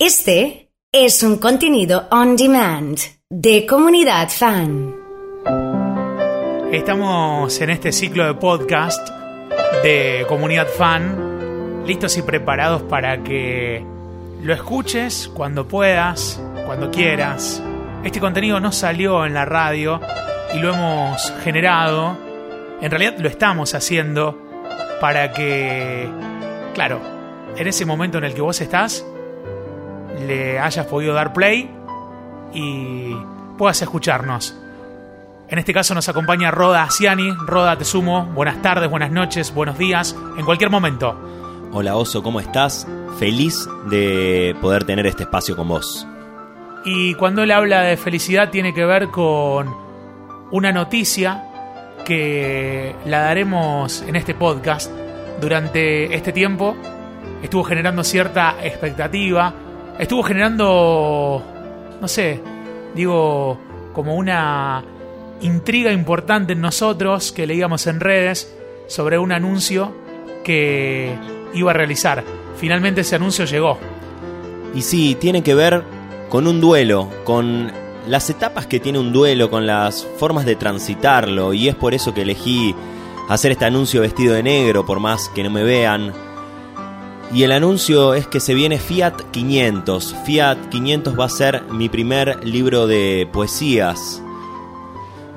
Este es un contenido on demand de comunidad fan. Estamos en este ciclo de podcast de comunidad fan, listos y preparados para que lo escuches cuando puedas, cuando quieras. Este contenido no salió en la radio y lo hemos generado, en realidad lo estamos haciendo para que, claro, en ese momento en el que vos estás, le hayas podido dar play y puedas escucharnos. En este caso nos acompaña Roda Asiani. Roda, te sumo. Buenas tardes, buenas noches, buenos días, en cualquier momento. Hola Oso, ¿cómo estás? Feliz de poder tener este espacio con vos. Y cuando él habla de felicidad tiene que ver con una noticia que la daremos en este podcast. Durante este tiempo estuvo generando cierta expectativa, estuvo generando, no sé, digo, como una intriga importante en nosotros que leíamos en redes sobre un anuncio que iba a realizar. Finalmente ese anuncio llegó. Y sí, tiene que ver con un duelo, con las etapas que tiene un duelo, con las formas de transitarlo, y es por eso que elegí hacer este anuncio vestido de negro, por más que no me vean. Y el anuncio es que se viene Fiat 500. Fiat 500 va a ser mi primer libro de poesías.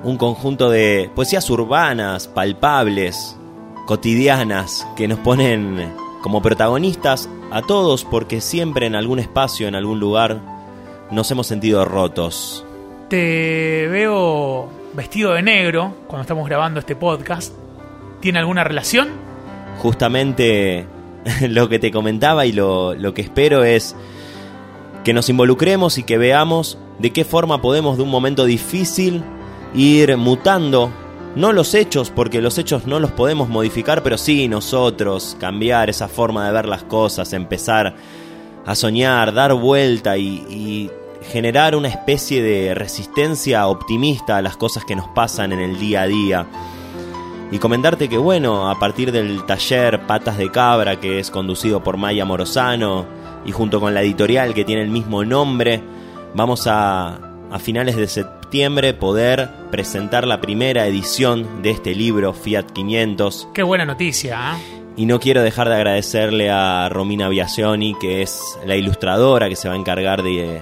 Un conjunto de poesías urbanas, palpables, cotidianas, que nos ponen como protagonistas a todos porque siempre en algún espacio, en algún lugar, nos hemos sentido rotos. Te veo vestido de negro cuando estamos grabando este podcast. ¿Tiene alguna relación? Justamente lo que te comentaba y lo, lo, que espero es que nos involucremos y que veamos de qué forma podemos de un momento difícil ir mutando, no los hechos, porque los hechos no los podemos modificar, pero sí nosotros cambiar esa forma de ver las cosas, empezar a soñar, dar vuelta y, y generar una especie de resistencia optimista a las cosas que nos pasan en el día a día. Y comentarte que bueno, a partir del taller Patas de Cabra, que es conducido por Maya Morosano, y junto con la editorial que tiene el mismo nombre, vamos a, a finales de septiembre poder presentar la primera edición de este libro, Fiat 500. Qué buena noticia, ¿eh? Y no quiero dejar de agradecerle a Romina Biasioni, que es la ilustradora que se va a encargar de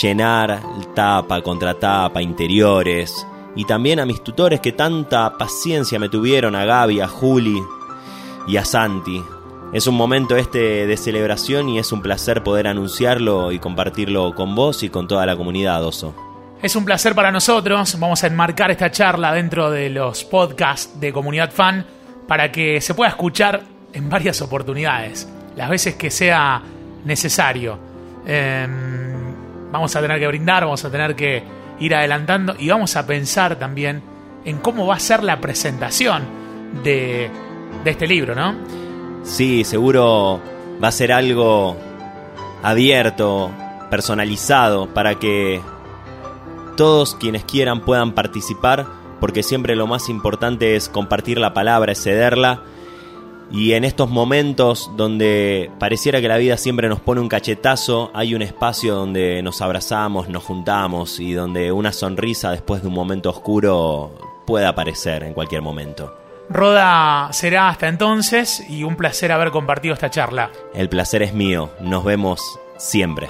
llenar tapa, contratapa, interiores. Y también a mis tutores que tanta paciencia me tuvieron, a Gaby, a Juli y a Santi. Es un momento este de celebración y es un placer poder anunciarlo y compartirlo con vos y con toda la comunidad, Oso. Es un placer para nosotros. Vamos a enmarcar esta charla dentro de los podcasts de Comunidad Fan para que se pueda escuchar en varias oportunidades, las veces que sea necesario. Eh, vamos a tener que brindar, vamos a tener que ir adelantando y vamos a pensar también en cómo va a ser la presentación de, de este libro, ¿no? Sí, seguro va a ser algo abierto, personalizado, para que todos quienes quieran puedan participar, porque siempre lo más importante es compartir la palabra, es cederla. Y en estos momentos donde pareciera que la vida siempre nos pone un cachetazo, hay un espacio donde nos abrazamos, nos juntamos y donde una sonrisa después de un momento oscuro puede aparecer en cualquier momento. Roda será hasta entonces y un placer haber compartido esta charla. El placer es mío, nos vemos siempre.